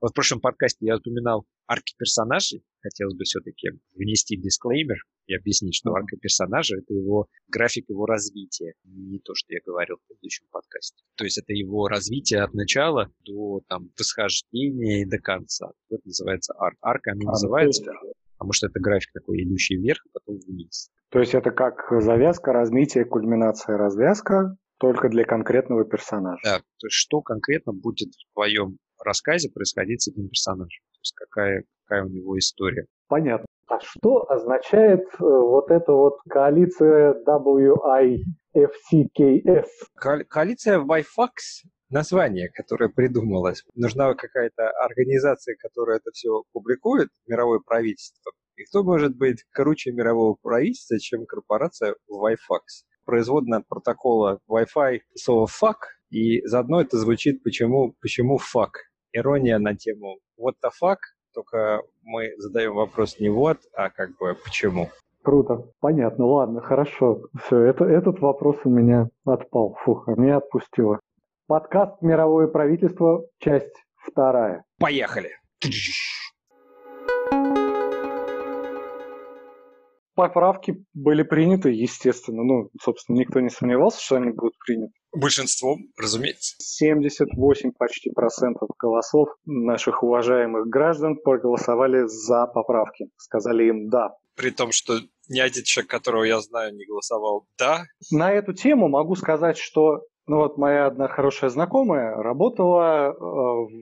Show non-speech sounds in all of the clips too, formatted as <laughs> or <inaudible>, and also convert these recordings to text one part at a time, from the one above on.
Вот в прошлом подкасте я упоминал арки персонажей. Хотелось бы все-таки внести дисклеймер и объяснить, что арка персонажа — это его график его развития. Не то, что я говорил в предыдущем подкасте. То есть это его развитие от начала до там, восхождения и до конца. Это называется арк. Арка она а, называется, потому что это график такой, идущий вверх, а потом вниз. То есть это как завязка, развитие, кульминация, развязка, только для конкретного персонажа. Да, то есть что конкретно будет в твоем рассказе происходить с этим персонажем? То есть какая, какая у него история? Понятно. А что означает э, вот эта вот коалиция WIFCKF? Ко- коалиция WiFax название, которое придумалось. Нужна какая-то организация, которая это все публикует, мировое правительство. И кто может быть круче мирового правительства, чем корпорация WiFax? Производная протокола Wi-Fi слово fuck, и заодно это звучит почему, почему fuck. Ирония на тему what the fuck, только мы задаем вопрос не вот, а как бы почему. Круто, понятно, ладно, хорошо. Все, это, этот вопрос у меня отпал. Фух, а меня отпустило. Подкаст «Мировое правительство», часть вторая. Поехали! Поправки были приняты, естественно. Ну, собственно, никто не сомневался, что они будут приняты. Большинством, разумеется. 78 почти процентов голосов наших уважаемых граждан проголосовали за поправки. Сказали им «да». При том, что ни один человек, которого я знаю, не голосовал «да». На эту тему могу сказать, что ну вот моя одна хорошая знакомая работала э,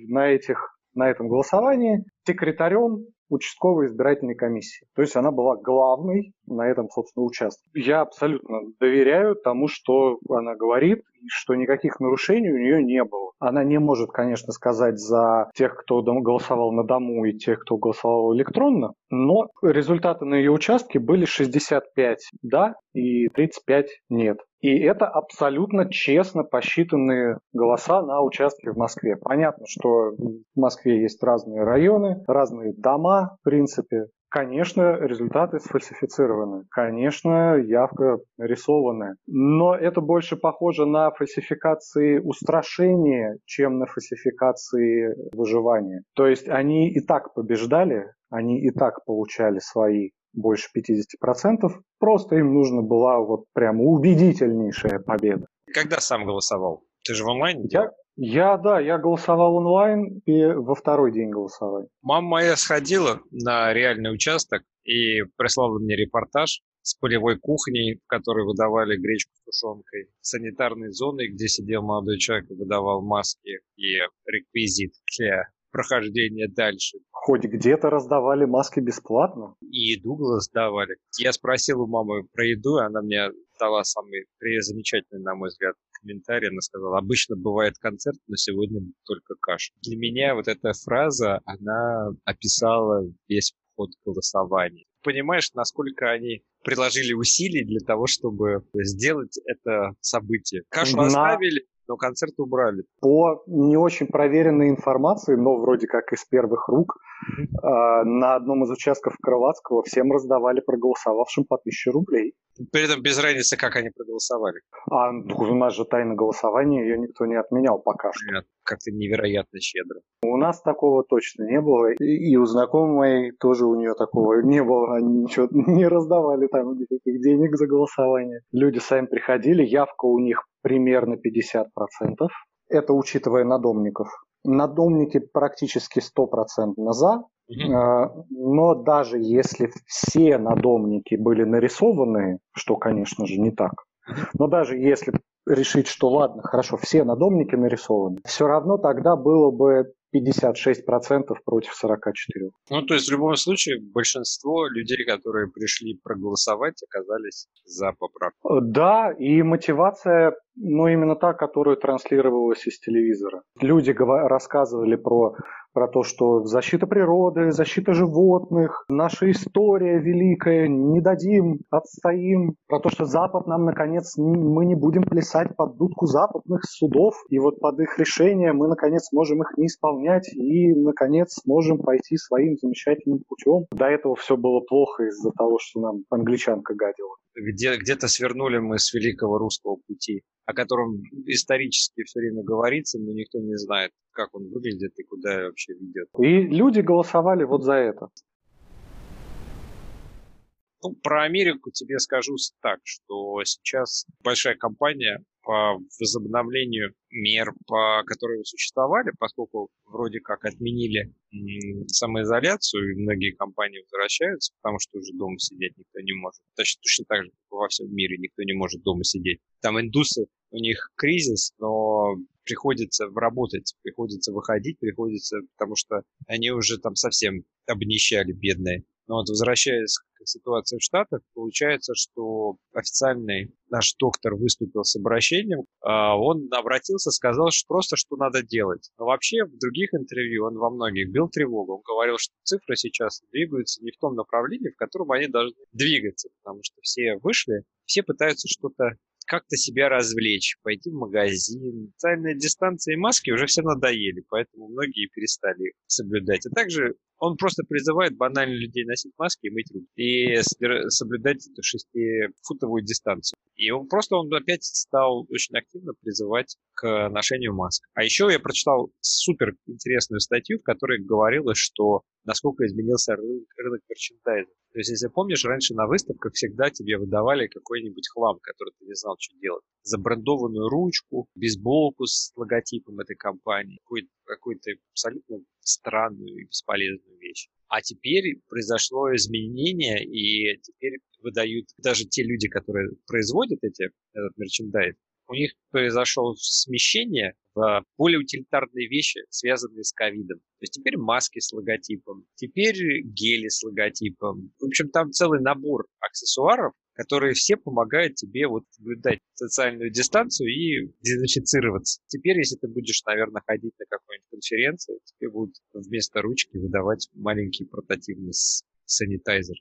на, этих, на этом голосовании секретарем участковой избирательной комиссии. То есть она была главной на этом, собственно, участке. Я абсолютно доверяю тому, что она говорит, что никаких нарушений у нее не было. Она не может, конечно, сказать за тех, кто голосовал на дому и тех, кто голосовал электронно, но результаты на ее участке были 65 «да» и 35 «нет». И это абсолютно честно посчитанные голоса на участке в Москве. Понятно, что в Москве есть разные районы, разные дома, в принципе. Конечно, результаты сфальсифицированы. Конечно, явка нарисованная. Но это больше похоже на фальсификации устрашения, чем на фальсификации выживания. То есть они и так побеждали, они и так получали свои больше 50%, просто им нужна была вот прямо убедительнейшая победа. Когда сам голосовал? Ты же в онлайне? Я, я, да, я голосовал онлайн и во второй день голосования. Мама моя сходила на реальный участок и прислала мне репортаж с полевой кухней, в которой выдавали гречку с тушенкой, санитарной зоной, где сидел молодой человек и выдавал маски и реквизит для прохождения дальше. Хоть где-то раздавали маски бесплатно? И еду раздавали. Я спросил у мамы про еду, и она мне дала самый замечательный, на мой взгляд, комментарий. Она сказала, обычно бывает концерт, но сегодня только каша. Для меня вот эта фраза, она описала весь ход голосования. Понимаешь, насколько они приложили усилий для того, чтобы сделать это событие. Кашу на... оставили, но концерт убрали. По не очень проверенной информации, но вроде как из первых рук, mm-hmm. на одном из участков Крылатского всем раздавали проголосовавшим по 1000 рублей. При этом без разницы, как они проголосовали. А у нас же тайна голосования, ее никто не отменял пока что. Как-то невероятно щедро. У нас такого точно не было. И у знакомой тоже у нее такого не было. Они ничего <laughs> не раздавали там никаких денег за голосование. Люди сами приходили, явка у них примерно 50%. Это учитывая надомников. Надомники практически 100% за. Но даже если все надомники были нарисованы, что, конечно же, не так, но даже если решить, что ладно, хорошо, все надомники нарисованы, все равно тогда было бы 56% против 44%. Ну, то есть в любом случае большинство людей, которые пришли проголосовать, оказались за поправку. Да, и мотивация, ну, именно та, которую транслировалась из телевизора. Люди рассказывали про про то, что защита природы, защита животных, наша история великая, не дадим, отстоим, про то, что Запад нам, наконец, мы не будем плясать под дудку западных судов, и вот под их решение мы, наконец, можем их не исполнять и, наконец, сможем пойти своим замечательным путем. До этого все было плохо из-за того, что нам англичанка гадила. Где, где-то свернули мы с великого русского пути, о котором исторически все время говорится, но никто не знает, как он выглядит и куда вообще ведет. И люди голосовали вот за это. Ну, про Америку тебе скажу так, что сейчас большая компания по возобновлению мер, по которые существовали, поскольку вроде как отменили самоизоляцию, и многие компании возвращаются, потому что уже дома сидеть никто не может. Точно, точно так же, как во всем мире никто не может дома сидеть. Там индусы, у них кризис, но приходится работать, приходится выходить, приходится, потому что они уже там совсем обнищали, бедные. Но вот возвращаясь к ситуации в Штатах, получается, что официальный наш доктор выступил с обращением, а, он обратился, сказал что просто, что надо делать. Но вообще в других интервью он во многих бил тревогу. Он говорил, что цифры сейчас двигаются не в том направлении, в котором они должны двигаться, потому что все вышли, все пытаются что-то как-то себя развлечь, пойти в магазин. Социальная дистанция и маски уже все надоели, поэтому многие перестали соблюдать. А также он просто призывает банально людей носить маски и мыть руки. И соблюдать эту шестифутовую дистанцию. И он просто он опять стал очень активно призывать к ношению масок. А еще я прочитал супер интересную статью, в которой говорилось, что насколько изменился рынок, рынок мерчендайза. То есть, если помнишь, раньше на выставках всегда тебе выдавали какой-нибудь хлам, который ты не знал, что делать. Забрендованную ручку, бейсболку с логотипом этой компании, какую-то, абсолютно странную и бесполезную вещь. А теперь произошло изменение, и теперь выдают даже те люди, которые производят эти, этот мерчендайз, у них произошло смещение в более утилитарные вещи, связанные с ковидом. То есть теперь маски с логотипом, теперь гели с логотипом. В общем, там целый набор аксессуаров, которые все помогают тебе вот соблюдать социальную дистанцию и дезинфицироваться. Теперь, если ты будешь, наверное, ходить на какой-нибудь конференции, тебе будут вместо ручки выдавать маленький портативный санитайзер.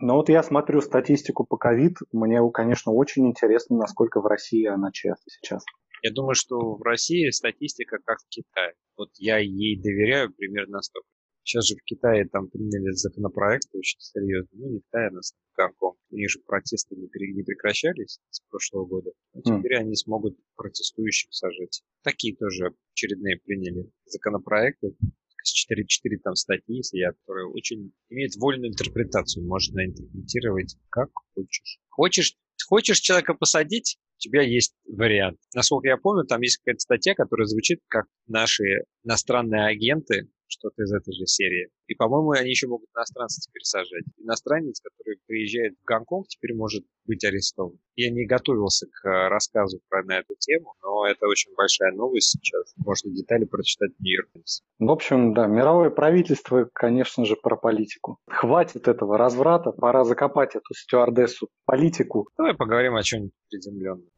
Ну вот я смотрю статистику по ковид, мне, конечно, очень интересно, насколько в России она часто сейчас. Я думаю, что в России статистика как в Китае. Вот я ей доверяю примерно столько. Сейчас же в Китае там приняли законопроект очень серьезный. Ну, не в Китае, а в Гонконг. У них же протесты не, не прекращались с прошлого года. А теперь mm. они смогут протестующих сажать. Такие тоже очередные приняли законопроекты 4-4 там статьи, если я, которые очень имеют вольную интерпретацию. Можно интерпретировать как хочешь. Хочешь, хочешь человека посадить, у тебя есть вариант. Насколько я помню, там есть какая-то статья, которая звучит как наши иностранные агенты что-то из этой же серии. И, по-моему, они еще могут иностранцев теперь сажать. Иностранец, который приезжает в Гонконг, теперь может быть арестован. Я не готовился к э, рассказу про на эту тему, но это очень большая новость сейчас. Можно детали прочитать в Нью-Йорк В общем, да, мировое правительство, конечно же, про политику. Хватит этого разврата, пора закопать эту стюардессу политику. Давай поговорим о чем-нибудь приземленном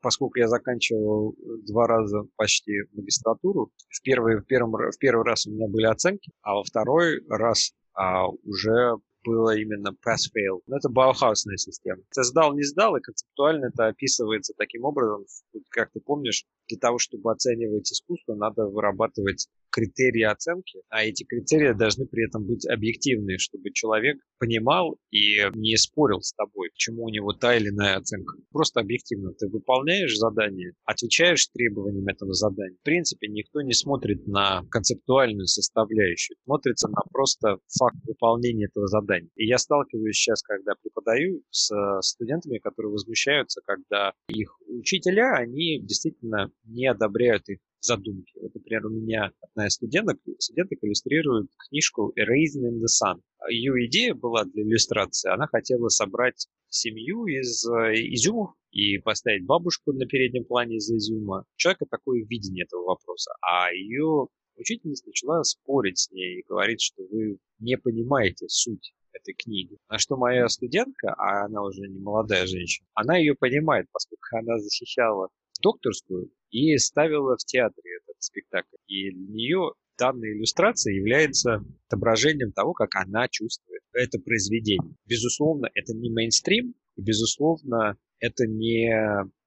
поскольку я заканчивал два раза почти магистратуру, в первый, в, первом, в первый раз у меня были оценки, а во второй раз а, уже было именно pass-fail. Но это баухаусная система. Ты сдал, не сдал, и концептуально это описывается таким образом, как ты помнишь, для того, чтобы оценивать искусство, надо вырабатывать критерии оценки, а эти критерии должны при этом быть объективные, чтобы человек понимал и не спорил с тобой, почему у него та или иная оценка. Просто объективно. Ты выполняешь задание, отвечаешь требованиям этого задания. В принципе, никто не смотрит на концептуальную составляющую, смотрится на просто факт выполнения этого задания. И я сталкиваюсь сейчас, когда преподаю с студентами, которые возмущаются, когда их учителя, они действительно не одобряют их задумки. Вот, например, у меня одна из студенток, студенток иллюстрирует книжку Erasing in the Sun. Ее идея была для иллюстрации, она хотела собрать семью из э, изюмов и поставить бабушку на переднем плане из изюма. У человека такое видение этого вопроса. А ее учительница начала спорить с ней и говорить, что вы не понимаете суть этой книги. На что моя студентка, а она уже не молодая женщина, она ее понимает, поскольку она защищала докторскую и ставила в театре этот спектакль. И для нее данная иллюстрация является отображением того, как она чувствует это произведение. Безусловно, это не мейнстрим, и, безусловно, это не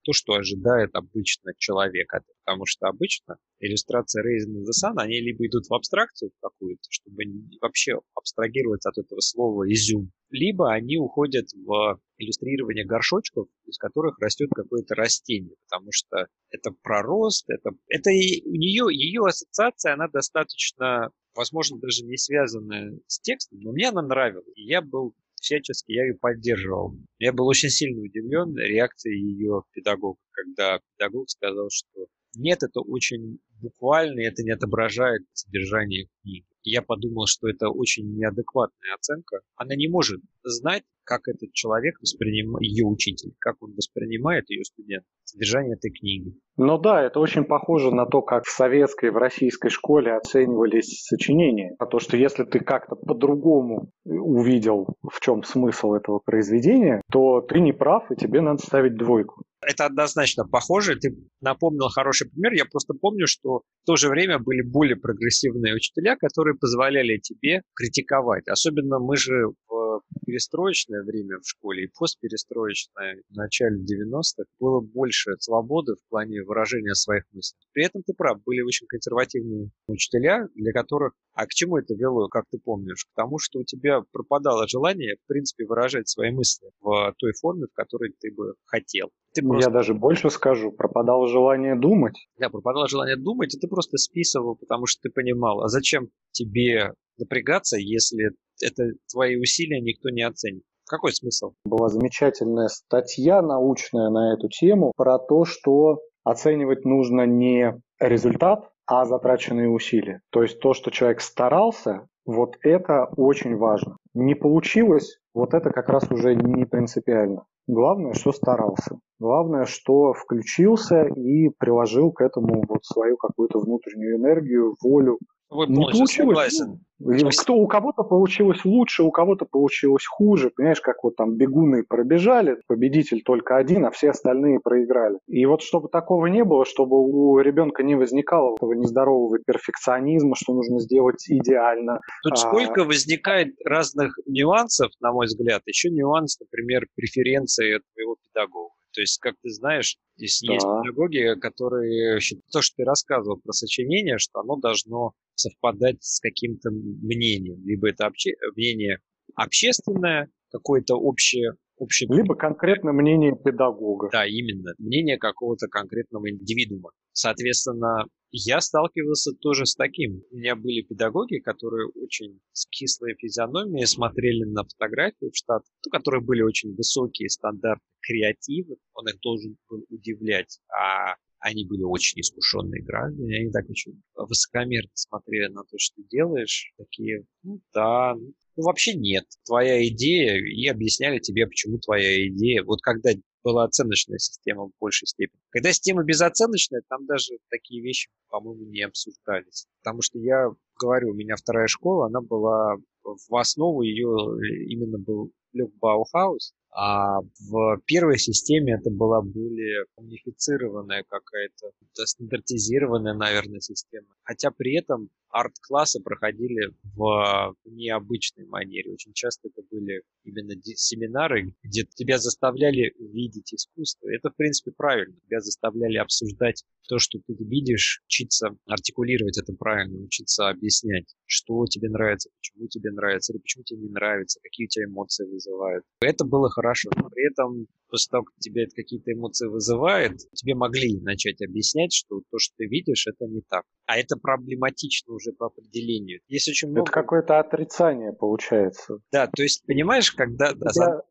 то, что ожидает обычно человек. Потому что обычно иллюстрация Raising the Sun, они либо идут в абстракцию какую-то, чтобы вообще абстрагироваться от этого слова изюм, либо они уходят в иллюстрирование горшочков, из которых растет какое-то растение, потому что это пророст, это, это у нее, ее ассоциация, она достаточно, возможно, даже не связанная с текстом, но мне она нравилась. И я был всячески, я ее поддерживал. Я был очень сильно удивлен реакцией ее педагога, когда педагог сказал, что нет, это очень буквально, это не отображает содержание книги я подумал, что это очень неадекватная оценка. Она не может знать, как этот человек воспринимает, ее учитель, как он воспринимает ее студент, содержание этой книги. Ну да, это очень похоже на то, как в советской, в российской школе оценивались сочинения. А то, что если ты как-то по-другому увидел, в чем смысл этого произведения, то ты не прав, и тебе надо ставить двойку. Это однозначно похоже. Ты напомнил хороший пример. Я просто помню, что в то же время были более прогрессивные учителя, которые позволяли тебе критиковать. Особенно мы же в перестроечное время в школе и постперестроечное в начале 90-х было больше свободы в плане выражения своих мыслей. При этом ты прав, были очень консервативные учителя, для которых... А к чему это вело, как ты помнишь? К тому, что у тебя пропадало желание, в принципе, выражать свои мысли в той форме, в которой ты бы хотел. Ты просто... Я даже больше скажу, пропадало желание думать. Да, пропадало желание думать, и ты просто списывал, потому что ты понимал, а зачем тебе напрягаться, если это твои усилия никто не оценит. Какой смысл? Была замечательная статья научная на эту тему про то, что оценивать нужно не результат, а затраченные усилия. То есть то, что человек старался, вот это очень важно. Не получилось, вот это как раз уже не принципиально. Главное, что старался. Главное, что включился и приложил к этому вот свою какую-то внутреннюю энергию, волю, вы не получилось. Согласен. Кто, у кого-то получилось лучше, у кого-то получилось хуже. Понимаешь, как вот там бегуны пробежали, победитель только один, а все остальные проиграли. И вот чтобы такого не было, чтобы у ребенка не возникало этого нездорового перфекционизма, что нужно сделать идеально. Тут а... сколько возникает разных нюансов, на мой взгляд. Еще нюанс, например, преференции твоего педагога. То есть, как ты знаешь, здесь да. есть педагоги, которые то, что ты рассказывал про сочинение, что оно должно совпадать с каким-то мнением. Либо это обще... мнение общественное, какое-то общее, общее... Либо конкретно мнение педагога. Да, именно. Мнение какого-то конкретного индивидуума. Соответственно, я сталкивался тоже с таким. У меня были педагоги, которые очень с кислой физиономией смотрели на фотографии в штат, которые были очень высокие стандарты креатива, он их должен был удивлять, а они были очень искушенные граждане, они так очень высокомерно смотрели на то, что ты делаешь, такие, ну да, ну, вообще нет, твоя идея, и объясняли тебе, почему твоя идея. Вот когда была оценочная система в большей степени. Когда система безоценочная, там даже такие вещи, по-моему, не обсуждались. Потому что я говорю, у меня вторая школа, она была в основу ее именно был лег Баухаус, а в первой системе это была более унифицированная какая-то, стандартизированная, наверное, система. Хотя при этом арт-классы проходили в необычной манере. Очень часто это были именно семинары, где тебя заставляли видеть искусство. Это, в принципе, правильно. Тебя заставляли обсуждать то, что ты видишь, учиться артикулировать это правильно, учиться объяснять, что тебе нравится, почему тебе нравится, или почему тебе не нравится, какие у тебя эмоции вызывают. Это было хорошо. Но при этом после того, как тебе это какие-то эмоции вызывает, тебе могли начать объяснять, что то, что ты видишь, это не так. А это проблематично уже по определению. Есть очень много... Это какое-то отрицание получается. Да, то есть, понимаешь, когда... У тебя,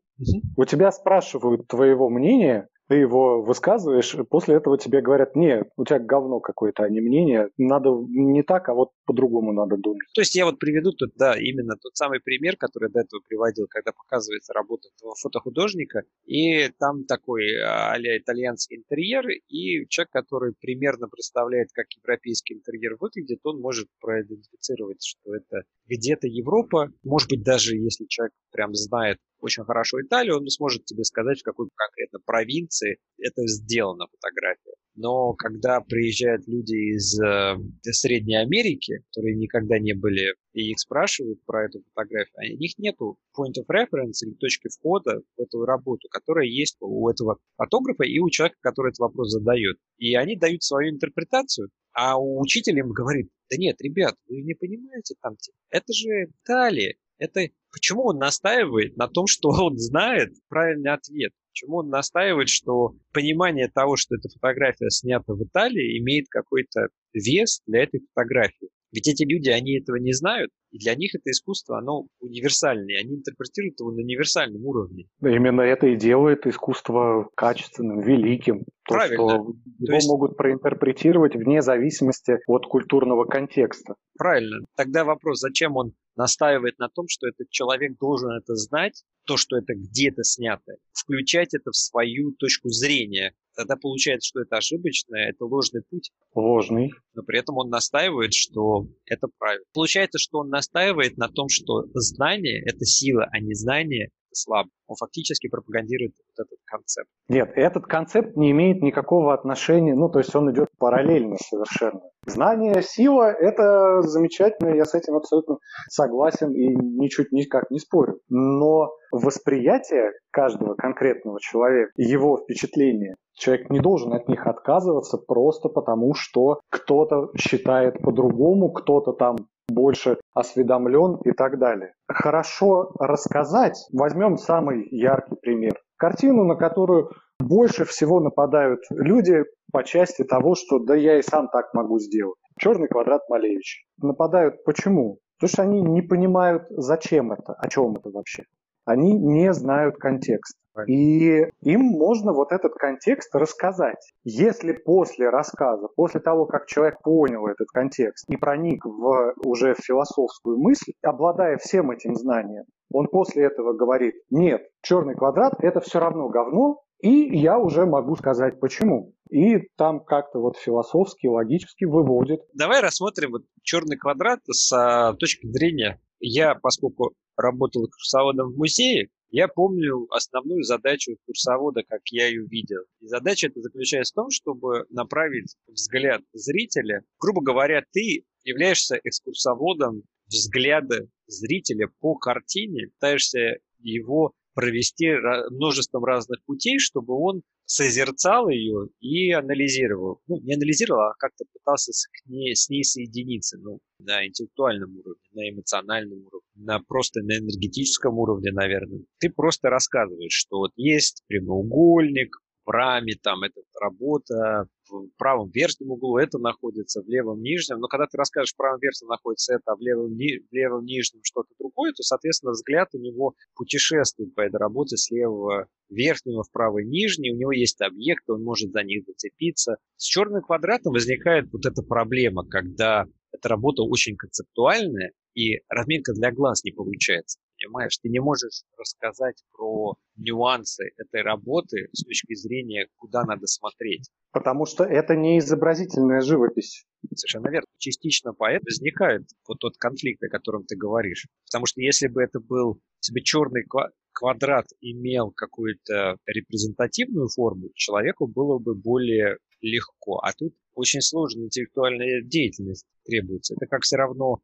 у тебя спрашивают твоего мнения, ты его высказываешь, после этого тебе говорят, не, у тебя говно какое-то, а не мнение, надо не так, а вот по-другому надо думать. То есть я вот приведу тут, да, именно тот самый пример, который до этого приводил, когда показывается работа фотохудожника, и там такой а итальянский интерьер, и человек, который примерно представляет, как европейский интерьер выглядит, он может проидентифицировать, что это где-то Европа, может быть, даже если человек прям знает очень хорошо Италию, он сможет тебе сказать, в какой конкретно провинции это сделано фотография. но когда приезжают люди из э, Средней Америки, которые никогда не были, и их спрашивают про эту фотографию, а у них нету point of reference или точки входа в эту работу, которая есть у этого фотографа и у человека, который этот вопрос задает. И они дают свою интерпретацию, а у учителя им говорит, да нет, ребят, вы не понимаете там, это же Италия, это почему он настаивает на том, что он знает правильный ответ? Почему он настаивает, что понимание того, что эта фотография снята в Италии, имеет какой-то вес для этой фотографии? Ведь эти люди, они этого не знают, и для них это искусство, оно универсальное, они интерпретируют его на универсальном уровне. Именно это и делает искусство качественным, великим. То, Правильно. что его То есть... могут проинтерпретировать вне зависимости от культурного контекста. Правильно. Тогда вопрос, зачем он настаивает на том, что этот человек должен это знать, то, что это где-то снято, включать это в свою точку зрения. Тогда получается, что это ошибочное, это ложный путь. Ложный. Но при этом он настаивает, что это правильно. Получается, что он настаивает на том, что знание – это сила, а не знание слаб. Он фактически пропагандирует вот этот концепт. Нет, этот концепт не имеет никакого отношения, ну, то есть он идет параллельно совершенно. Знание, сила – это замечательно, я с этим абсолютно согласен и ничуть никак не спорю. Но восприятие каждого конкретного человека, его впечатления, человек не должен от них отказываться просто потому, что кто-то считает по-другому, кто-то там больше осведомлен и так далее. Хорошо рассказать, возьмем самый яркий пример. Картину, на которую больше всего нападают люди по части того, что да я и сам так могу сделать. Черный квадрат Малевич. Нападают почему? Потому что они не понимают, зачем это, о чем это вообще. Они не знают контекст. И им можно вот этот контекст рассказать. Если после рассказа, после того, как человек понял этот контекст и проник в уже философскую мысль, обладая всем этим знанием, он после этого говорит, нет, черный квадрат это все равно говно, и я уже могу сказать почему. И там как-то вот философски, логически выводит. Давай рассмотрим вот черный квадрат с а, точки зрения. Я, поскольку работал курсоводом в музее, я помню основную задачу курсовода, как я ее видел. И задача эта заключается в том, чтобы направить взгляд зрителя. Грубо говоря, ты являешься экскурсоводом взгляда зрителя по картине, пытаешься его провести множеством разных путей, чтобы он созерцал ее и анализировал. Ну, не анализировал, а как-то пытался с, ней, с ней соединиться. Ну, на интеллектуальном уровне, на эмоциональном уровне, на просто на энергетическом уровне, наверное. Ты просто рассказываешь, что вот есть прямоугольник, в раме, там эта работа, в правом верхнем углу это находится, в левом нижнем. Но когда ты расскажешь, в правом верхнем находится это, а в левом, ни, в левом нижнем что-то другое, то, соответственно, взгляд у него путешествует по этой работе с левого верхнего в правый нижний, у него есть объекты, он может за них зацепиться. С черным квадратом возникает вот эта проблема, когда эта работа очень концептуальная, и разминка для глаз не получается. Понимаешь, ты не можешь рассказать про нюансы этой работы с точки зрения, куда надо смотреть. Потому что это не изобразительная живопись. Совершенно верно. Частично поэтому возникает вот тот конфликт, о котором ты говоришь. Потому что если бы это был, бы черный квадрат имел какую-то репрезентативную форму, человеку было бы более легко. А тут очень сложная интеллектуальная деятельность требуется. Это как все равно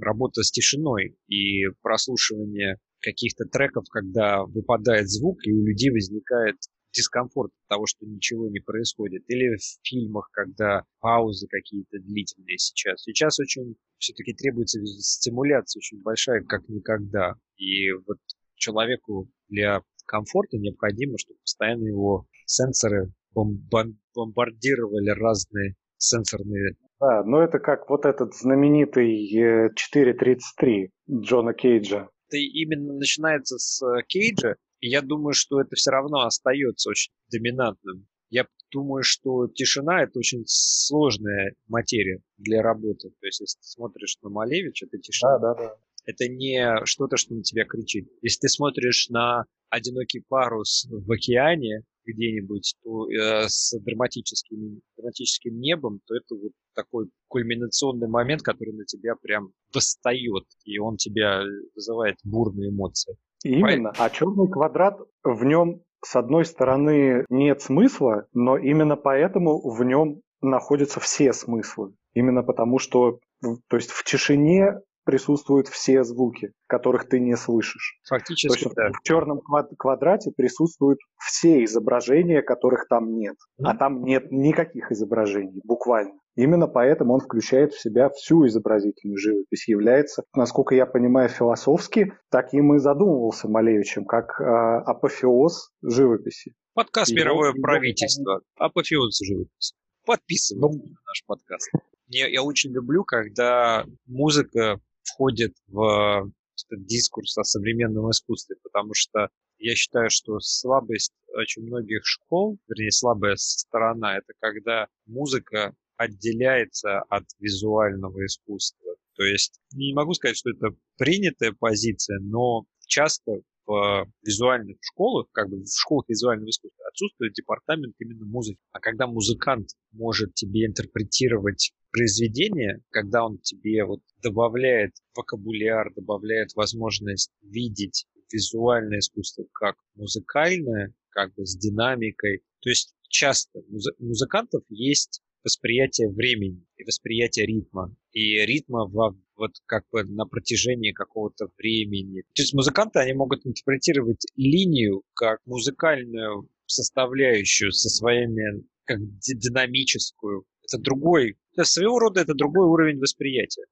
работа с тишиной и прослушивание каких-то треков, когда выпадает звук, и у людей возникает дискомфорт от того, что ничего не происходит. Или в фильмах, когда паузы какие-то длительные сейчас. Сейчас очень все-таки требуется стимуляция очень большая, как никогда. И вот человеку для комфорта необходимо, чтобы постоянно его сенсоры бомбардировали разные сенсорные... Да, но это как вот этот знаменитый 4.33 э, Джона Кейджа. Это именно начинается с э, Кейджа, и я думаю, что это все равно остается очень доминантным. Я думаю, что тишина – это очень сложная материя для работы. То есть, если ты смотришь на Малевича, это тишина. Да, да, да. Это не что-то, что на тебя кричит. Если ты смотришь на одинокий парус в океане, где-нибудь то, э, с драматическим, драматическим небом, то это вот такой кульминационный момент, который на тебя прям восстает, и он тебя вызывает бурные эмоции. Именно. А черный квадрат в нем с одной стороны, нет смысла, но именно поэтому в нем находятся все смыслы. Именно потому, что то есть в тишине присутствуют все звуки, которых ты не слышишь. Фактически, То есть В черном квадрате присутствуют все изображения, которых там нет. Mm. А там нет никаких изображений, буквально. Именно поэтому он включает в себя всю изобразительную живопись, является, насколько я понимаю, философски таким и задумывался Малевичем, как э, апофеоз живописи. Подкаст и «Мировое его, правительство», апофеоз живописи. Подписывайтесь ну, на наш подкаст. Я, я очень люблю, когда музыка входит в этот дискурс о современном искусстве, потому что я считаю, что слабость очень многих школ, вернее, слабая сторона, это когда музыка отделяется от визуального искусства. То есть не могу сказать, что это принятая позиция, но часто в визуальных школах, как бы в школах визуального искусства, отсутствует департамент именно музыки. А когда музыкант может тебе интерпретировать произведение, когда он тебе вот добавляет вокабуляр, добавляет возможность видеть визуальное искусство как музыкальное, как бы с динамикой. То есть часто у музыкантов есть восприятие времени и восприятие ритма. И ритма во, вот как бы на протяжении какого-то времени. То есть музыканты, они могут интерпретировать линию как музыкальную составляющую со своими как динамическую. Это другой, это своего рода это другой уровень восприятия.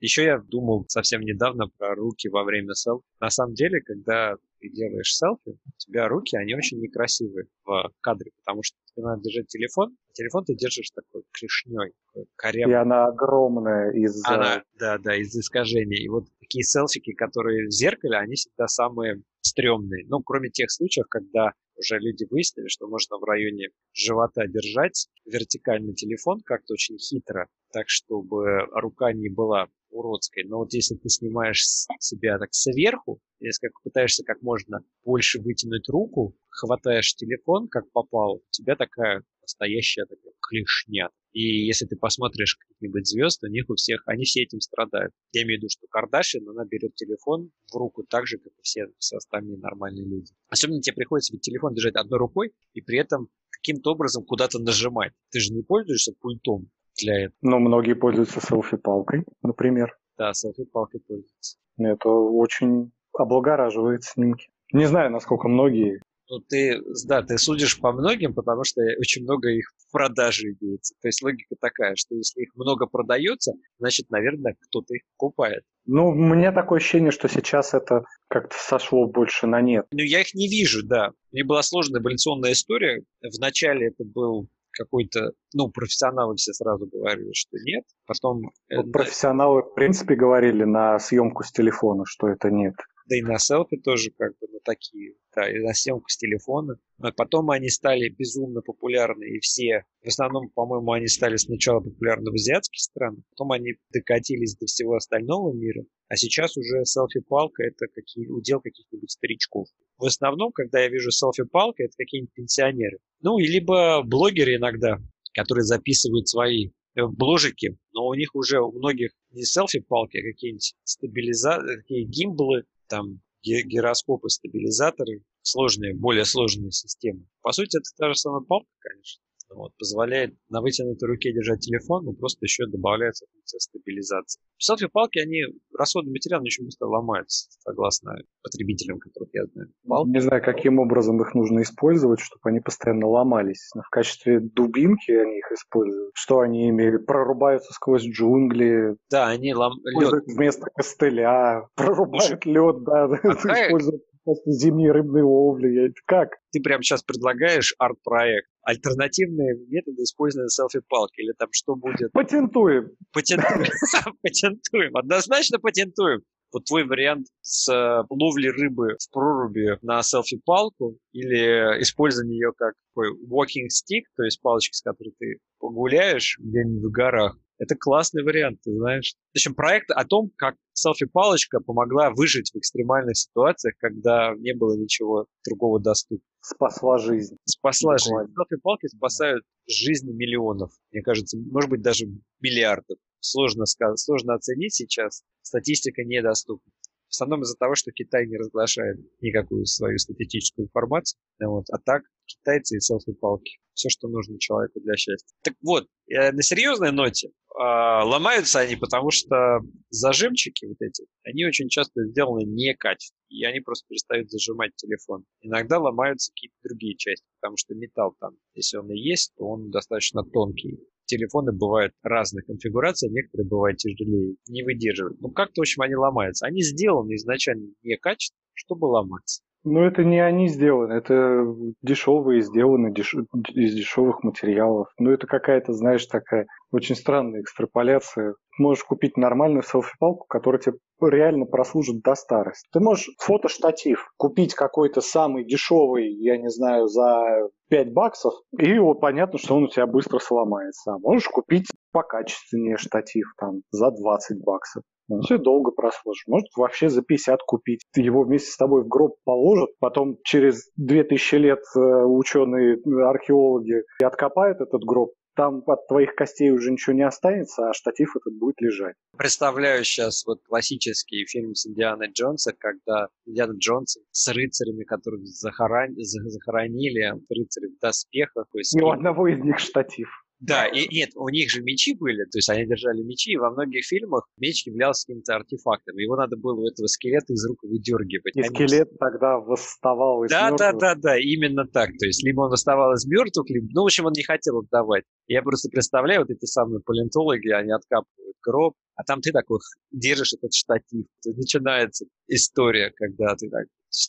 Еще я думал совсем недавно про руки во время селфи. На самом деле, когда ты делаешь селфи, у тебя руки, они очень некрасивые в кадре, потому что тебе надо держать телефон, а телефон ты держишь такой клешней, корявой. И она огромная из-за... Она, да, да, из-за искажения. И вот такие селфики, которые в зеркале, они всегда самые стрёмные. Ну, кроме тех случаев, когда уже люди выяснили, что можно в районе живота держать вертикальный телефон как-то очень хитро, так чтобы рука не была уродской. Но вот если ты снимаешь себя так сверху, если пытаешься как можно больше вытянуть руку, хватаешь телефон, как попал, у тебя такая настоящая такая клешня. И если ты посмотришь каких-нибудь звезд, у них у всех, они все этим страдают. Я имею в виду, что Кардашин, она берет телефон в руку так же, как и все, все остальные нормальные люди. Особенно тебе приходится ведь телефон держать одной рукой и при этом каким-то образом куда-то нажимать. Ты же не пользуешься пультом для этого. Но многие пользуются селфи-палкой, например. Да, селфи-палкой пользуются. Это очень облагораживает снимки. Не знаю, насколько многие. Ну, ты, да, ты судишь по многим, потому что очень много их в продаже имеется. То есть логика такая, что если их много продается, значит, наверное, кто-то их покупает. Ну, у меня такое ощущение, что сейчас это как-то сошло больше на нет. Ну, я их не вижу, да. Мне была сложная эволюционная история. Вначале это был какой-то, ну, профессионалы все сразу говорили, что нет. Потом... Вот профессионалы, в принципе, говорили на съемку с телефона, что это нет да и на селфи тоже как бы ну, такие, да, и на съемку с телефона. Но потом они стали безумно популярны, и все, в основном, по-моему, они стали сначала популярны в азиатских странах, потом они докатились до всего остального мира, а сейчас уже селфи-палка это какие, удел каких-нибудь старичков. В основном, когда я вижу селфи-палка, это какие-нибудь пенсионеры. Ну, и либо блогеры иногда, которые записывают свои э, бложики, но у них уже у многих не селфи-палки, а какие-нибудь стабилизаторы, такие гимблы, там гироскопы, стабилизаторы, сложные, более сложные системы. По сути, это та же самая палка, конечно. Вот, позволяет на вытянутой руке держать телефон, но просто еще добавляется функция стабилизации. Селфи-палки, они расходный материал очень быстро ломаются, согласно потребителям, которых я знаю. Палки. Не знаю, каким образом их нужно использовать, чтобы они постоянно ломались. В качестве дубинки они их используют. Что они ими прорубаются сквозь джунгли. Да, они лом... лед. Вместо костыля прорубают лед, да, а <laughs> используют зимней рыбной ловли. Как? Ты прямо сейчас предлагаешь арт-проект. Альтернативные методы использования селфи-палки. Или там что будет? Патентуем. Патентуем. <laughs> <laughs> Патентуем. Однозначно патентуем. Вот твой вариант с э, ловли рыбы в проруби на селфи-палку или использование ее как такой walking stick, то есть палочка, с которой ты погуляешь где-нибудь в горах, это классный вариант, ты знаешь. В общем, проект о том, как селфи-палочка помогла выжить в экстремальных ситуациях, когда не было ничего другого доступного. Спасла жизнь. Спасла Буквально. жизнь. Селфи-палки спасают жизни миллионов. Мне кажется, может быть, даже миллиардов. Сложно, сказать, сложно оценить сейчас. Статистика недоступна. В основном из-за того, что Китай не разглашает никакую свою статистическую информацию. Вот. А так китайцы и селфи-палки. Все, что нужно человеку для счастья. Так вот, э, на серьезной ноте а, ломаются они, потому что зажимчики вот эти, они очень часто сделаны некачественно, и они просто перестают зажимать телефон. Иногда ломаются какие-то другие части, потому что металл там, если он и есть, то он достаточно тонкий. Телефоны бывают разных конфигураций, некоторые бывают тяжелее, не выдерживают. Ну, как-то, в общем, они ломаются. Они сделаны изначально некачественно, чтобы ломаться. Ну, это не они сделаны, это дешевые сделаны деш... из дешевых материалов. Ну, это какая-то, знаешь, такая очень странная экстраполяция. Можешь купить нормальную селфи-палку, которая тебе реально прослужит до старости. Ты можешь фотоштатив купить какой-то самый дешевый, я не знаю, за 5 баксов, и вот понятно, что он у тебя быстро сломается. А можешь купить покачественнее штатив там за 20 баксов. Он все долго прослужит. Может, вообще за 50 купить. Его вместе с тобой в гроб положат, потом через 2000 лет э, ученые, археологи откопают этот гроб, там от твоих костей уже ничего не останется, а штатив этот будет лежать. Представляю сейчас вот классический фильм с Индианой Джонса, когда Индиана Джонс с рыцарями, которых захоронили, захоронили рыцари в доспехах. Есть, Ни у одного из них штатив. Да, и нет, у них же мечи были, то есть они держали мечи, и во многих фильмах меч являлся каким-то артефактом. Его надо было у этого скелета из рук выдергивать. И скелет тогда восставал из да, мертвых. Да, да, да, именно так. То есть либо он восставал из мертвых, либо, ну, в общем, он не хотел отдавать. Я просто представляю, вот эти самые палеонтологи, они откапывают гроб, а там ты такой держишь этот штатив. Начинается история, когда ты так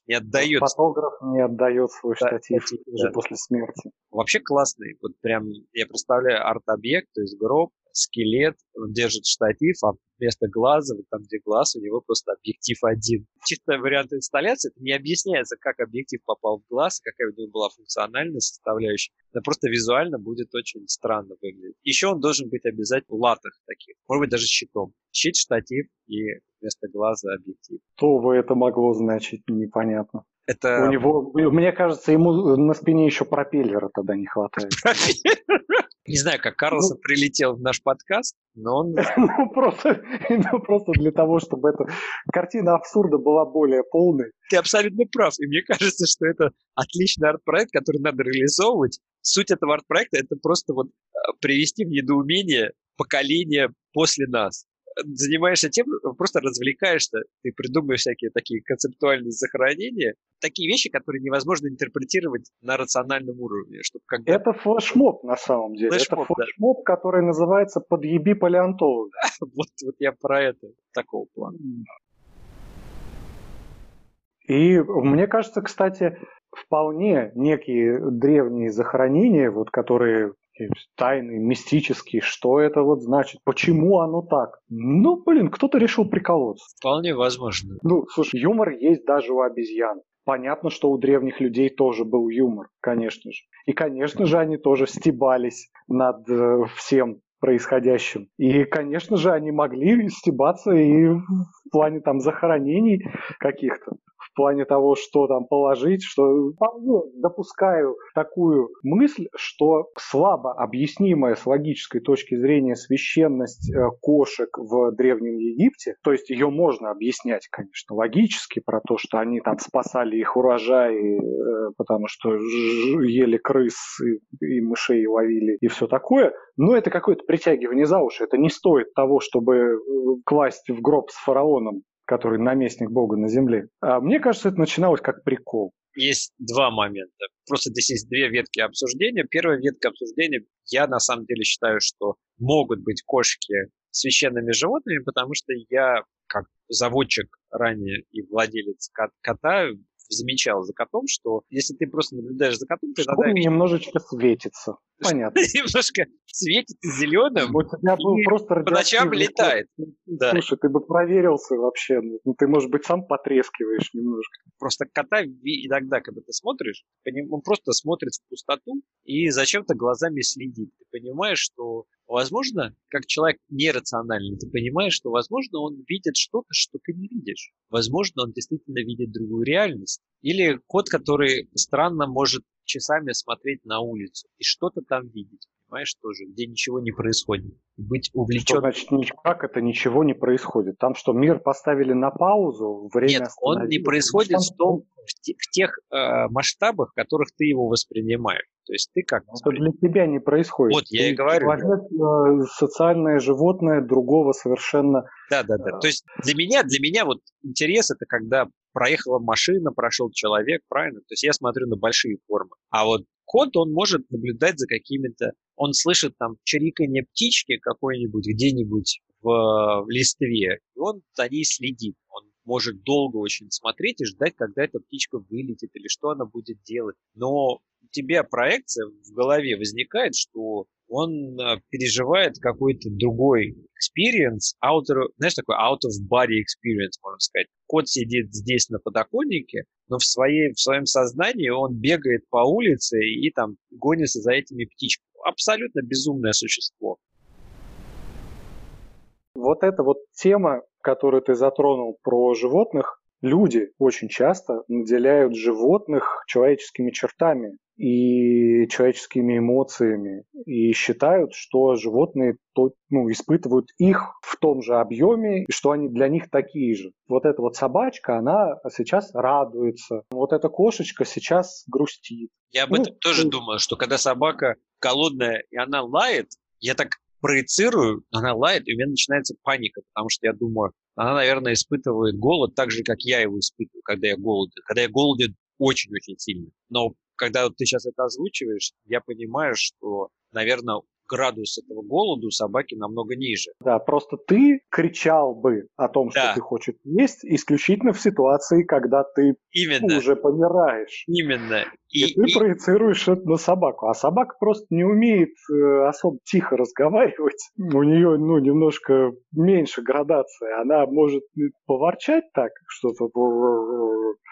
не отдает. Фотограф не отдает свой да, штатив да, уже после смерти. Вообще классный. Вот прям я представляю арт-объект, то есть гроб, скелет, он держит штатив, а вместо глаза, вот там, где глаз, у него просто объектив один. Чисто вариант инсталляции, это не объясняется, как объектив попал в глаз, какая у него была функциональная составляющая. Это просто визуально будет очень странно выглядеть. Еще он должен быть обязательно в латах таких, может быть, даже щитом. Щит, штатив и вместо глаза объектив. Что бы это могло значить, непонятно. Это... У него, мне кажется, ему на спине еще пропеллера тогда не хватает. Не знаю, как Карлсон ну, прилетел в наш подкаст, но он... <laughs> ну, просто, ну, просто для того, чтобы эта картина абсурда была более полной. Ты абсолютно прав. И мне кажется, что это отличный арт-проект, который надо реализовывать. Суть этого арт-проекта – это просто вот а, привести в недоумение поколение после нас занимаешься тем, просто развлекаешься, ты придумываешь всякие такие концептуальные захоронения, такие вещи, которые невозможно интерпретировать на рациональном уровне. Чтобы когда... Это флешмоб на самом деле. Флешмоб, это флешмоб, да. который называется «Подъеби палеонтолога». <laughs> вот, вот я про это, такого плана. И мне кажется, кстати, вполне некие древние захоронения, вот, которые тайный, мистический, что это вот значит, почему оно так. Ну, блин, кто-то решил приколоться. Вполне возможно. Ну, слушай, юмор есть даже у обезьян. Понятно, что у древних людей тоже был юмор, конечно же. И, конечно же, они тоже стебались над э, всем происходящим. И, конечно же, они могли стебаться и в плане там захоронений каких-то в плане того, что там положить, что вполне допускаю такую мысль, что слабо объяснимая с логической точки зрения священность э, кошек в Древнем Египте, то есть ее можно объяснять, конечно, логически, про то, что они там спасали их урожай, э, потому что ели крыс и мышей ловили и все такое, но это какое-то притягивание за уши, это не стоит того, чтобы э, класть в гроб с фараоном который наместник Бога на земле. А мне кажется, это начиналось как прикол. Есть два момента. Просто здесь есть две ветки обсуждения. Первая ветка обсуждения, я на самом деле считаю, что могут быть кошки священными животными, потому что я, как заводчик ранее и владелец кота, замечал за котом, что если ты просто наблюдаешь за котом, ты иногда... немножечко светится. <laughs> Понятно. Немножко светит зеленым. У тебя был просто по ночам летает. Да. Слушай, ты бы проверился вообще. Ну, ты, может быть, сам потрескиваешь немножко. Просто кота иногда, когда ты смотришь, он просто смотрит в пустоту и зачем-то глазами следит. Ты понимаешь, что Возможно, как человек нерациональный, ты понимаешь, что, возможно, он видит что-то, что ты не видишь. Возможно, он действительно видит другую реальность. Или кот, который странно может часами смотреть на улицу и что-то там видеть. Понимаешь, тоже, где ничего не происходит. Быть увлечен. Что значит, как это ничего не происходит? Там что, мир поставили на паузу, время Нет, он не происходит в, том, в тех э, масштабах, в которых ты его воспринимаешь. То есть ты как... Это для тебя не происходит. Вот, я и говорю. Человек, э, социальное животное другого совершенно... Да, да, да. То есть для меня, для меня вот интерес это когда проехала машина, прошел человек, правильно? То есть я смотрю на большие формы. А вот кот, он может наблюдать за какими-то... Он слышит там чириканье птички какой-нибудь где-нибудь в, в листве, и он за ней следит. Он может долго очень смотреть и ждать, когда эта птичка вылетит или что она будет делать. Но тебя проекция в голове возникает, что он э, переживает какой-то другой experience, out, знаешь, такой out of body experience, можно сказать. Кот сидит здесь на подоконнике, но в, своей, в своем сознании он бегает по улице и там гонится за этими птичками. Абсолютно безумное существо. Вот эта вот тема, которую ты затронул про животных, люди очень часто наделяют животных человеческими чертами и человеческими эмоциями и считают, что животные то, ну, испытывают их в том же объеме и что они для них такие же. Вот эта вот собачка, она сейчас радуется. Вот эта кошечка сейчас грустит. Я об ну, этом тоже ну, думаю, что когда собака голодная и она лает, я так проецирую, она лает, и у меня начинается паника, потому что я думаю, она, наверное, испытывает голод так же, как я его испытываю, когда я голоден. Когда я голоден очень-очень сильно. Но когда вот ты сейчас это озвучиваешь, я понимаю, что, наверное, градус этого голода у собаки намного ниже. Да, просто ты кричал бы о том, что да. ты хочешь есть, исключительно в ситуации, когда ты Именно. уже помираешь. Именно. И, и ты и... проецируешь это на собаку. А собака просто не умеет э, особо тихо разговаривать. <laughs> У нее, ну, немножко меньше градация. Она может поворчать так, что-то...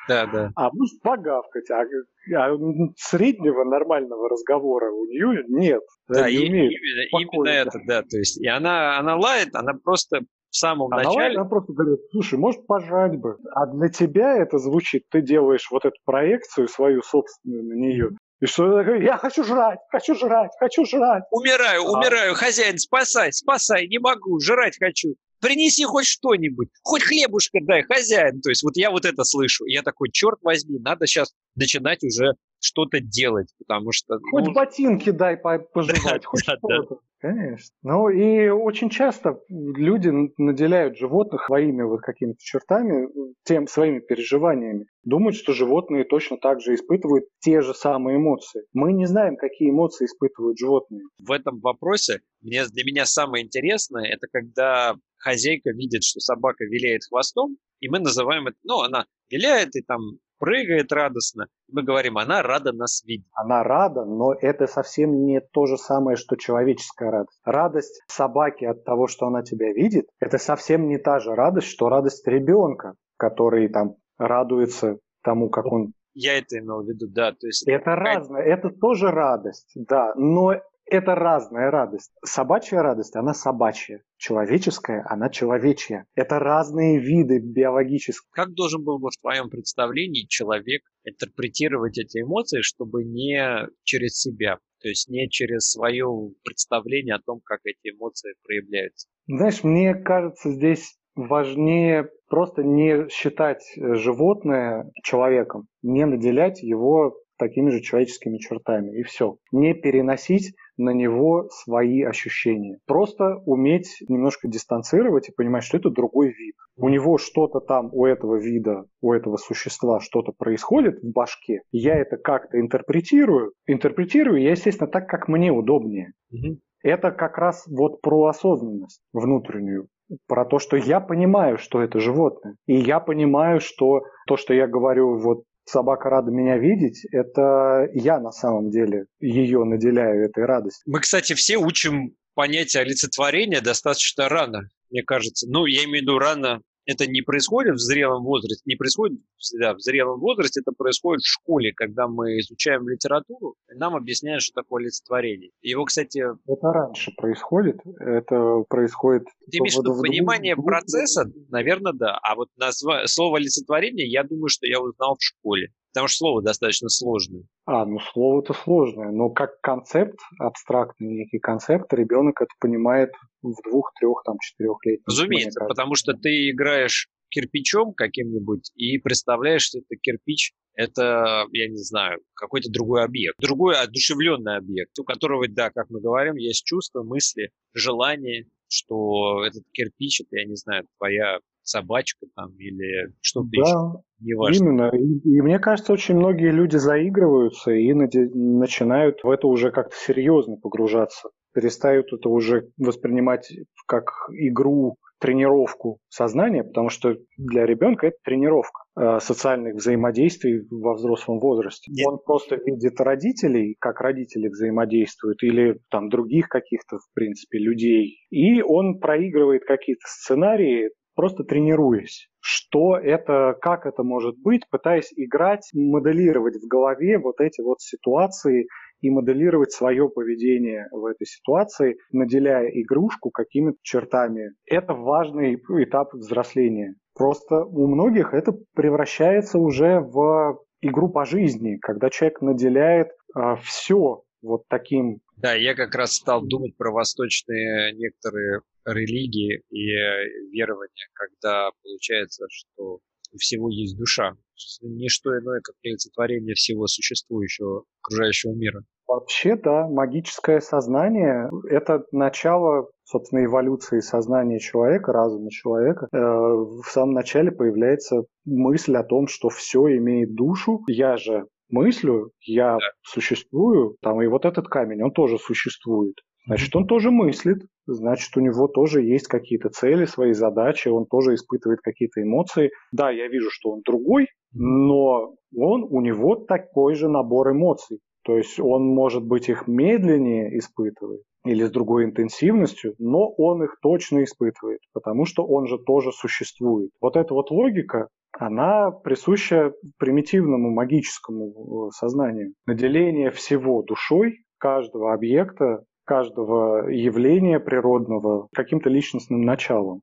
Да, да. А может погавкать. А, а среднего нормального разговора у нее нет. Да, не умеет именно, именно это, да. То есть, и она, она лает, она просто в самом а начале... Она просто говорит, слушай, может, пожать бы. А для тебя это звучит, ты делаешь вот эту проекцию свою собственную на нее. И что я хочу жрать, хочу жрать, хочу жрать. Умираю, а. умираю, хозяин, спасай, спасай, не могу, жрать хочу. Принеси хоть что-нибудь, хоть хлебушка дай, хозяин. То есть вот я вот это слышу. И я такой, черт возьми, надо сейчас начинать уже что-то делать, потому что... Хоть ну... ботинки дай пожевать, <laughs> хоть что-то. Конечно. Ну и очень часто люди наделяют животных своими вот какими-то чертами, тем своими переживаниями. Думают, что животные точно так же испытывают те же самые эмоции. Мы не знаем, какие эмоции испытывают животные. В этом вопросе мне, для меня самое интересное, это когда хозяйка видит, что собака виляет хвостом, и мы называем это, ну, она виляет и там прыгает радостно. Мы говорим, она рада нас видеть. Она рада, но это совсем не то же самое, что человеческая радость. Радость собаки от того, что она тебя видит, это совсем не та же радость, что радость ребенка, который там радуется тому, как он я это имел в виду, да. То есть это, это разное, это тоже радость, да, но это разная радость. Собачья радость, она собачья. Человеческая, она человечья. Это разные виды биологические. Как должен был бы в твоем представлении человек интерпретировать эти эмоции, чтобы не через себя, то есть не через свое представление о том, как эти эмоции проявляются? Знаешь, мне кажется, здесь важнее просто не считать животное человеком, не наделять его такими же человеческими чертами. И все. Не переносить на него свои ощущения. Просто уметь немножко дистанцировать и понимать, что это другой вид. У него что-то там, у этого вида, у этого существа что-то происходит в башке. Я это как-то интерпретирую. Интерпретирую я, естественно, так, как мне удобнее. Угу. Это как раз вот про осознанность внутреннюю про то, что я понимаю, что это животное. И я понимаю, что то, что я говорю вот собака рада меня видеть, это я на самом деле ее наделяю этой радостью. Мы, кстати, все учим понятие олицетворения достаточно рано, мне кажется. Ну, я имею в виду рано это не происходит в зрелом возрасте, не происходит да, в зрелом возрасте, это происходит в школе, когда мы изучаем литературу, нам объясняют, что такое олицетворение. Его, кстати... Это раньше происходит, это происходит... Ты имеешь в виду понимание процесса, наверное, да, а вот назва... слово олицетворение, я думаю, что я узнал в школе. Потому что слово достаточно сложное. А, ну слово-то сложное, но как концепт, абстрактный некий концепт, ребенок это понимает в двух, трех, там, четырех лет. Разумеется, потому что ты играешь кирпичом каким-нибудь и представляешь, что это кирпич это, я не знаю, какой-то другой объект, другой одушевленный объект, у которого, да, как мы говорим, есть чувства, мысли, желания, что этот кирпич, это, я не знаю, твоя собачка там или что-то да, еще. Неважно. Именно. И, и мне кажется, очень многие люди заигрываются и начинают в это уже как-то серьезно погружаться. Перестают это уже воспринимать как игру, тренировку сознания, потому что для ребенка это тренировка э, социальных взаимодействий во взрослом возрасте. Нет. Он просто видит родителей, как родители взаимодействуют, или там других каких-то, в принципе, людей, и он проигрывает какие-то сценарии, просто тренируясь. Что это, как это может быть, пытаясь играть, моделировать в голове вот эти вот ситуации, и моделировать свое поведение в этой ситуации, наделяя игрушку какими-то чертами. Это важный этап взросления. Просто у многих это превращается уже в игру по жизни, когда человек наделяет а, все вот таким. Да, я как раз стал думать про восточные некоторые религии и э, верования, когда получается, что у всего есть душа. Не что иное, как олицетворение всего существующего окружающего мира. Вообще, да, магическое сознание – это начало, собственно, эволюции сознания человека, разума человека. Э, в самом начале появляется мысль о том, что все имеет душу. Я же мыслю, я да. существую, там и вот этот камень, он тоже существует. Значит, он тоже мыслит, значит, у него тоже есть какие-то цели, свои задачи, он тоже испытывает какие-то эмоции. Да, я вижу, что он другой, но он, у него такой же набор эмоций. То есть он, может быть, их медленнее испытывает или с другой интенсивностью, но он их точно испытывает, потому что он же тоже существует. Вот эта вот логика, она присуща примитивному магическому э, сознанию. Наделение всего душой каждого объекта каждого явления природного каким-то личностным началом.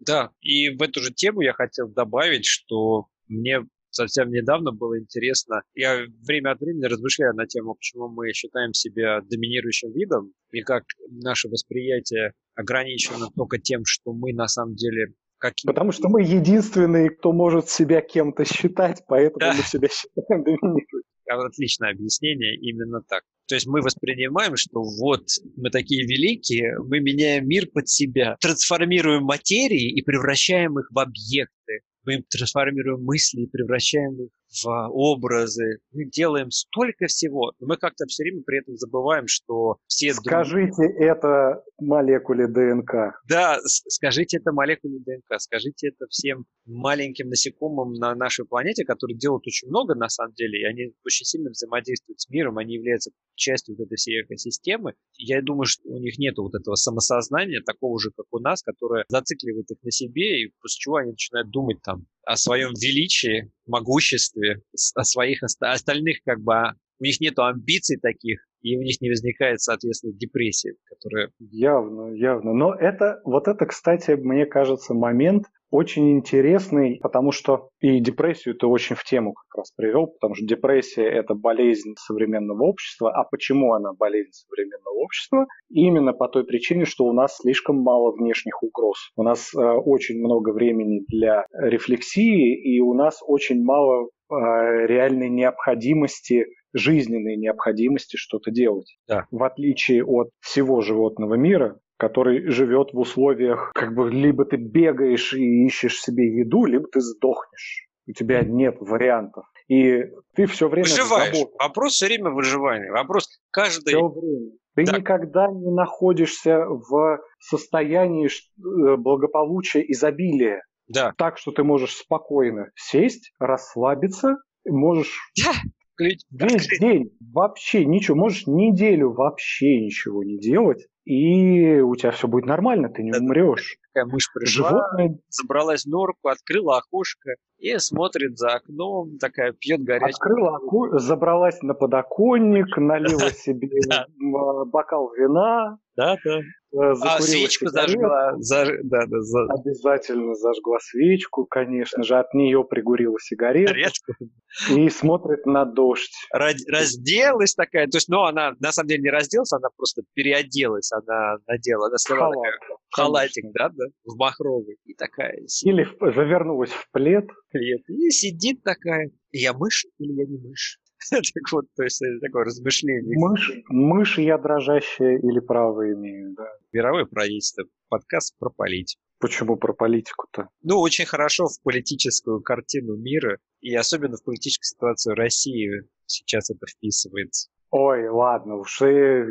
Да, и в эту же тему я хотел добавить, что мне совсем недавно было интересно. Я время от времени размышляю на тему, почему мы считаем себя доминирующим видом, и как наше восприятие ограничено только тем, что мы на самом деле Какие... Потому что мы единственные, кто может себя кем-то считать, поэтому да. мы себя считаем доминирующим. Отличное объяснение, именно так. То есть мы воспринимаем, что вот мы такие великие, мы меняем мир под себя, трансформируем материи и превращаем их в объекты. Мы трансформируем мысли и превращаем их в образы. Мы делаем столько всего, но мы как-то все время при этом забываем, что все... Скажите друг... это молекуле ДНК. Да, скажите это молекуле ДНК, скажите это всем маленьким насекомым на нашей планете, которые делают очень много на самом деле, и они очень сильно взаимодействуют с миром, они являются частью вот этой всей экосистемы. Я думаю, что у них нет вот этого самосознания, такого же, как у нас, которое зацикливает их на себе, и после чего они начинают думать там о своем величии, могуществе, о своих остальных как бы, а у них нет амбиций таких, и у них не возникает, соответственно, депрессии, которая... Явно, явно. Но это, вот это, кстати, мне кажется, момент очень интересный, потому что и депрессию ты очень в тему как раз привел, потому что депрессия – это болезнь современного общества. А почему она болезнь современного общества? Именно по той причине, что у нас слишком мало внешних угроз. У нас э, очень много времени для рефлексии, и у нас очень мало э, реальной необходимости жизненной необходимости что-то делать. Да. В отличие от всего животного мира, который живет в условиях, как бы либо ты бегаешь и ищешь себе еду, либо ты сдохнешь. У тебя нет вариантов. И ты все время выживаешь. Вопрос все время выживания. Вопрос каждый. Все время. Ты да. никогда не находишься в состоянии э, благополучия, изобилия. Да. Так, что ты можешь спокойно сесть, расслабиться, можешь <laughs> да. Весь день вообще ничего, можешь неделю вообще ничего не делать, и у тебя все будет нормально, ты не умрешь. Такая мышь пришла, Животное... забралась в норку, открыла окошко и смотрит за окном, такая пьет горячий. Открыла окошко, забралась на подоконник, налила <laughs> себе бокал вина. Да, да. Э, а свечку зажгла. Заж... Да, да, за... Обязательно зажгла свечку, конечно же, от нее пригурила сигарету. И смотрит на дождь. Разделась такая, то есть, ну, она на самом деле не разделась, она просто переоделась, она надела, она сняла Халат. халатик, да, да, в махровый. И такая... Или завернулась в плед. Плед. И сидит такая. Я мышь или я не мышь? <laughs> так вот, то есть такое размышление. Мышь, мышь я дрожащая или право имею, да. Мировое правительство. Подкаст про политику. Почему про политику-то? Ну, очень хорошо в политическую картину мира, и особенно в политическую ситуацию России сейчас это вписывается. Ой, ладно уж. И...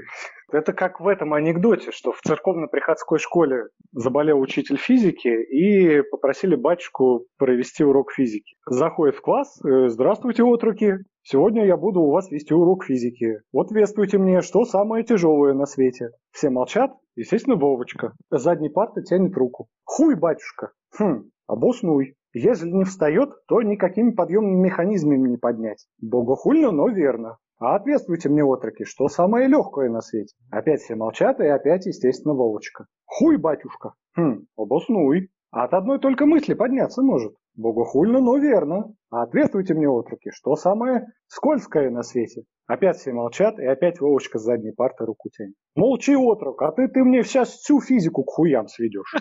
Это как в этом анекдоте, что в церковно-приходской школе заболел учитель физики и попросили батюшку провести урок физики. Заходит в класс, э, здравствуйте, отруки, сегодня я буду у вас вести урок физики. Вот вествуйте мне, что самое тяжелое на свете. Все молчат, естественно, Вовочка. Задней парты тянет руку. Хуй, батюшка. Хм, обоснуй. Если не встает, то никакими подъемными механизмами не поднять. Богохульно, но верно. А ответствуйте мне, отроки, что самое легкое на свете? Опять все молчат, и опять, естественно, Вовочка. Хуй, батюшка. Хм, обоснуй. От одной только мысли подняться может. Богохульно, но верно. А ответствуйте мне, отроки, что самое скользкое на свете? Опять все молчат, и опять Вовочка с задней парты руку тянет. Молчи, отрок, а ты, ты мне сейчас всю физику к хуям сведешь.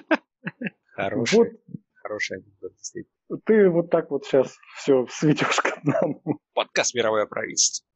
Хороший, вот. хороший анекдот, действительно. Ты вот так вот сейчас все сведешь к одному. Подкаст «Мировое правительство»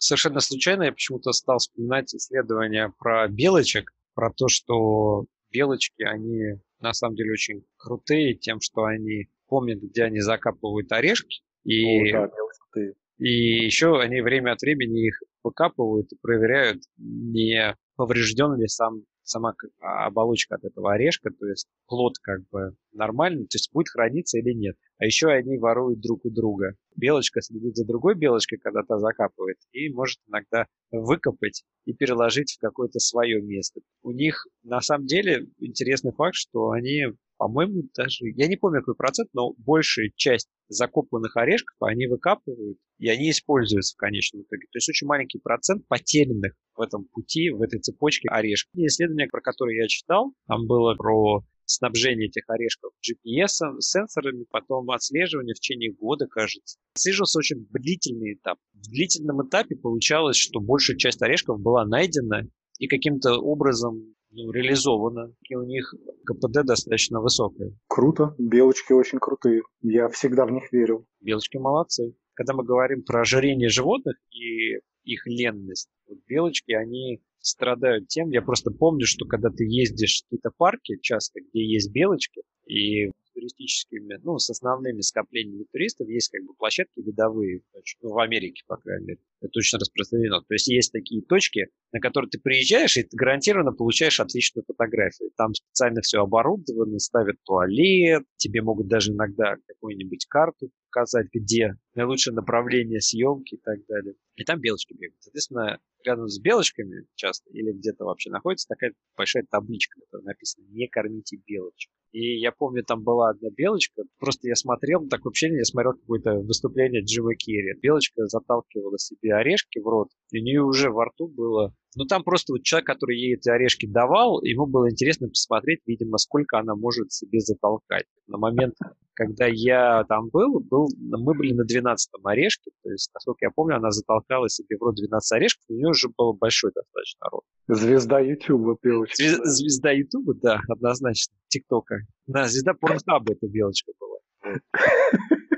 совершенно случайно я почему-то стал вспоминать исследования про белочек, про то, что белочки, они на самом деле очень крутые тем, что они помнят, где они закапывают орешки. И, О, да, и еще они время от времени их выкапывают и проверяют, не поврежден ли сам сама оболочка от этого орешка, то есть плод как бы нормальный, то есть будет храниться или нет. А еще они воруют друг у друга. Белочка следит за другой белочкой, когда та закапывает, и может иногда выкопать и переложить в какое-то свое место. У них на самом деле интересный факт, что они по-моему, даже, я не помню какой процент, но большая часть закопанных орешков они выкапывают, и они используются в конечном итоге. То есть очень маленький процент потерянных в этом пути, в этой цепочке орешков. И исследование, про которое я читал, там было про снабжение этих орешков GPS, сенсорами, потом отслеживание в течение года, кажется. Отслеживался очень длительный этап. В длительном этапе получалось, что большая часть орешков была найдена и каким-то образом ну, реализовано, и у них КПД достаточно высокое. Круто, белочки очень крутые, я всегда в них верил. Белочки молодцы. Когда мы говорим про ожирение животных и их ленность, вот белочки, они страдают тем, я просто помню, что когда ты ездишь в какие-то парки, часто, где есть белочки, и туристическими, ну, с основными скоплениями туристов есть как бы площадки видовые, ну, в Америке, по крайней мере. Это очень распространено. То есть есть такие точки, на которые ты приезжаешь, и ты гарантированно получаешь отличную фотографию. Там специально все оборудовано, ставят туалет, тебе могут даже иногда какую-нибудь карту показать, где наилучшее направление съемки и так далее. И там белочки бегают. Соответственно, рядом с белочками часто или где-то вообще находится такая большая табличка, которая написана «Не кормите белочек». И я помню, там была одна белочка, просто я смотрел, так вообще я смотрел какое-то выступление Джима Керри. Белочка заталкивала себе орешки в рот, и у нее уже во рту было ну, там просто вот человек, который ей эти орешки давал, ему было интересно посмотреть, видимо, сколько она может себе затолкать. На момент, когда я там был, был мы были на 12-м орешке, то есть, насколько я помню, она затолкала себе в рот 12 орешков, у нее уже был большой достаточно рот. Звезда Ютуба, белочка. Звезда, звезда Ютуба, да, однозначно, ТикТока. Да, звезда Порнхаба эта белочка была. <laughs>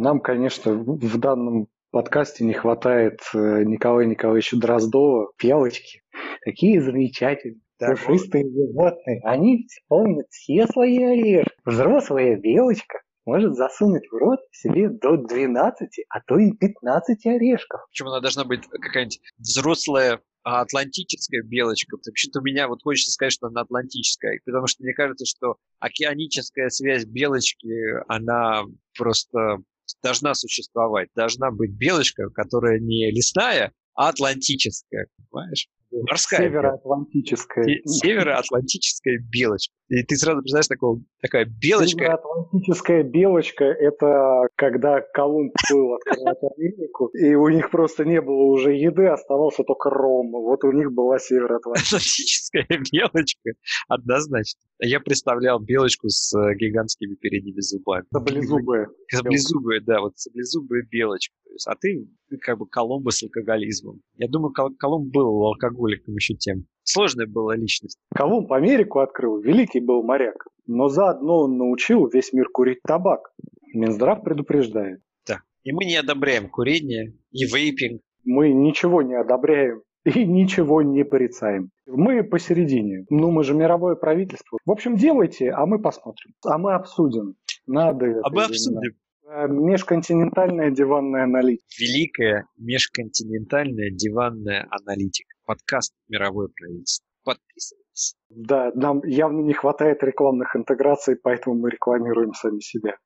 Нам, конечно, в данном подкасте не хватает э, Николая Николаевича Дроздова. Пелочки. Такие замечательные. Да, пушистые вот. животные. Они помнят все свои орешки. Взрослая белочка может засунуть в рот себе до 12, а то и 15 орешков. Причем она должна быть какая-нибудь взрослая а атлантическая белочка. Вообще-то у меня вот хочется сказать, что она атлантическая, потому что мне кажется, что океаническая связь белочки, она просто должна существовать. Должна быть белочка, которая не лесная, атлантическая, понимаешь? Морская Североатлантическая. Североатлантическая белочка. И ты сразу представляешь такого, такая белочка. Североатлантическая белочка – это когда Колумб был открывать Америку, и у них просто не было уже еды, оставался только ром. Вот у них была Североатлантическая. Атлантическая белочка, однозначно. Я представлял белочку с э, гигантскими передними зубами. Саблезубая. <laughs> Саблезубая, да, вот саблезубая белочка. А ты как бы Колумба с алкоголизмом. Я думаю, Колумб был алкоголиком еще тем. Сложная была личность. Колумб Америку открыл, великий был моряк. Но заодно он научил весь мир курить табак. Минздрав предупреждает. Да. И мы не одобряем курение и вейпинг. Мы ничего не одобряем и ничего не порицаем. Мы посередине. Ну, мы же мировое правительство. В общем, делайте, а мы посмотрим. А мы обсудим. Надо а мы обсудим. Э, межконтинентальная диванная аналитика. Великая межконтинентальная диванная аналитика. Подкаст «Мировое правительство». Подписывайтесь. Да, нам явно не хватает рекламных интеграций, поэтому мы рекламируем сами себя.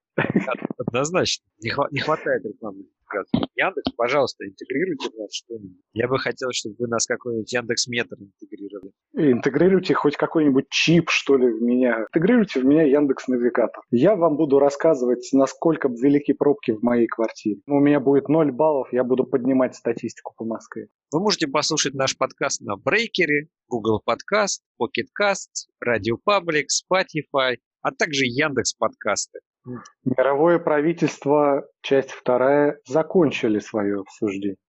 Однозначно. Не, хва- не хватает рекламы. Яндекс, пожалуйста, интегрируйте в нас что-нибудь. Я бы хотел, чтобы вы нас какой-нибудь Яндекс Метр интегрировали. Интегрируйте хоть какой-нибудь чип, что ли, в меня. Интегрируйте в меня Яндекс Навигатор. Я вам буду рассказывать, насколько велики пробки в моей квартире. У меня будет 0 баллов, я буду поднимать статистику по Москве. Вы можете послушать наш подкаст на Брейкере, Google Podcast, Pocket Cast, Radio Public, Spotify, а также Яндекс подкасты. Мировое правительство, часть вторая, закончили свое обсуждение.